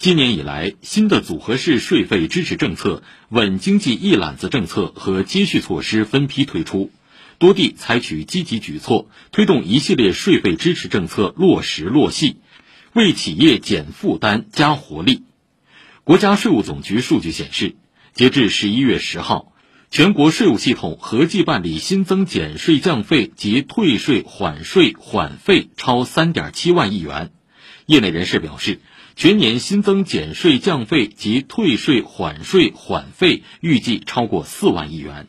今年以来，新的组合式税费支持政策、稳经济一揽子政策和接续措施分批推出，多地采取积极举措，推动一系列税费支持政策落实落细，为企业减负担加活力。国家税务总局数据显示，截至十一月十号，全国税务系统合计办理新增减税降费及退税缓税缓费超三点七万亿元。业内人士表示。全年新增减税降费及退税缓税缓费预计超过四万亿元。